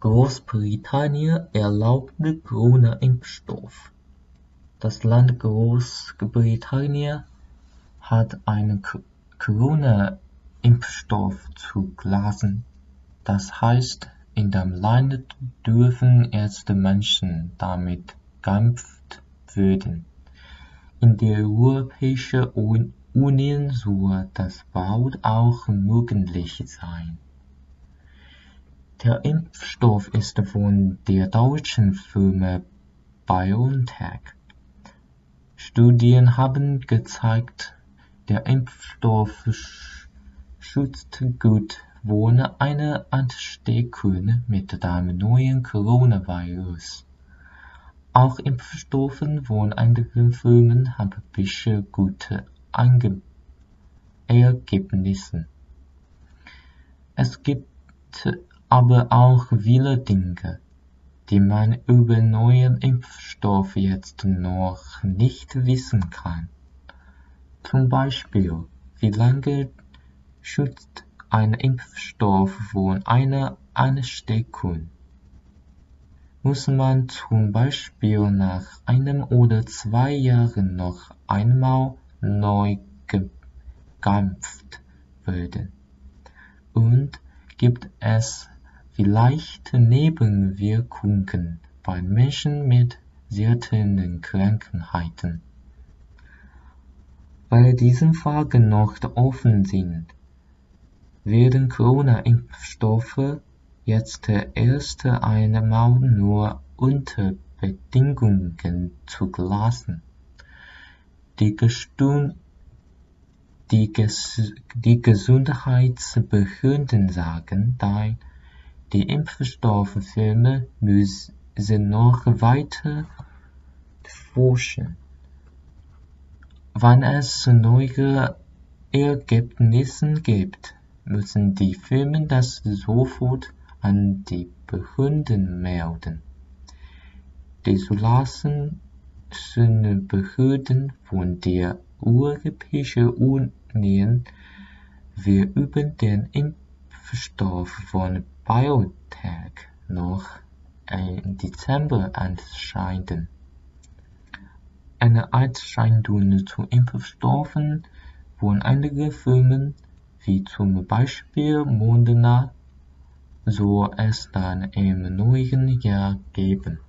Großbritannien erlaubte Corona-Impfstoff. Das Land Großbritannien hat einen Corona-Impfstoff zugelassen, das heißt, in dem Land dürfen erste Menschen damit geimpft werden. In der Europäischen Union soll das bald auch möglich sein. Der Impfstoff ist von der deutschen Firma BioNTech. Studien haben gezeigt, der Impfstoff schützt gut vor einer Ansteckung mit dem neuen Coronavirus. Auch Impfstoffe von anderen Firmen haben bisher gute Ergebnisse. Es gibt aber auch viele Dinge, die man über neuen Impfstoff jetzt noch nicht wissen kann. Zum Beispiel, wie lange schützt ein Impfstoff vor einer Ansteckung? Muss man zum Beispiel nach einem oder zwei Jahren noch einmal neu geimpft werden? Und gibt es vielleicht Nebenwirkungen bei Menschen mit seltenen Krankheiten? Weil diese Fragen noch offen sind, werden Corona-Impfstoffe jetzt erst einmal nur unter Bedingungen zugelassen. Die, die, die Gesundheitsbehörden sagen, die Impfstofffirmen müssen noch weiter forschen. Wenn es neue Ergebnisse gibt, müssen die Firmen das sofort an die Behörden melden. Die Zulassungsbehörden von der Europäischen Union werden den Impfstoff von BioNTech noch im Dezember entscheiden. Eine Entscheidung zu Impfstoffen von anderen Firmen, wie zum Beispiel Moderna, soll es dann im neuen Jahr geben.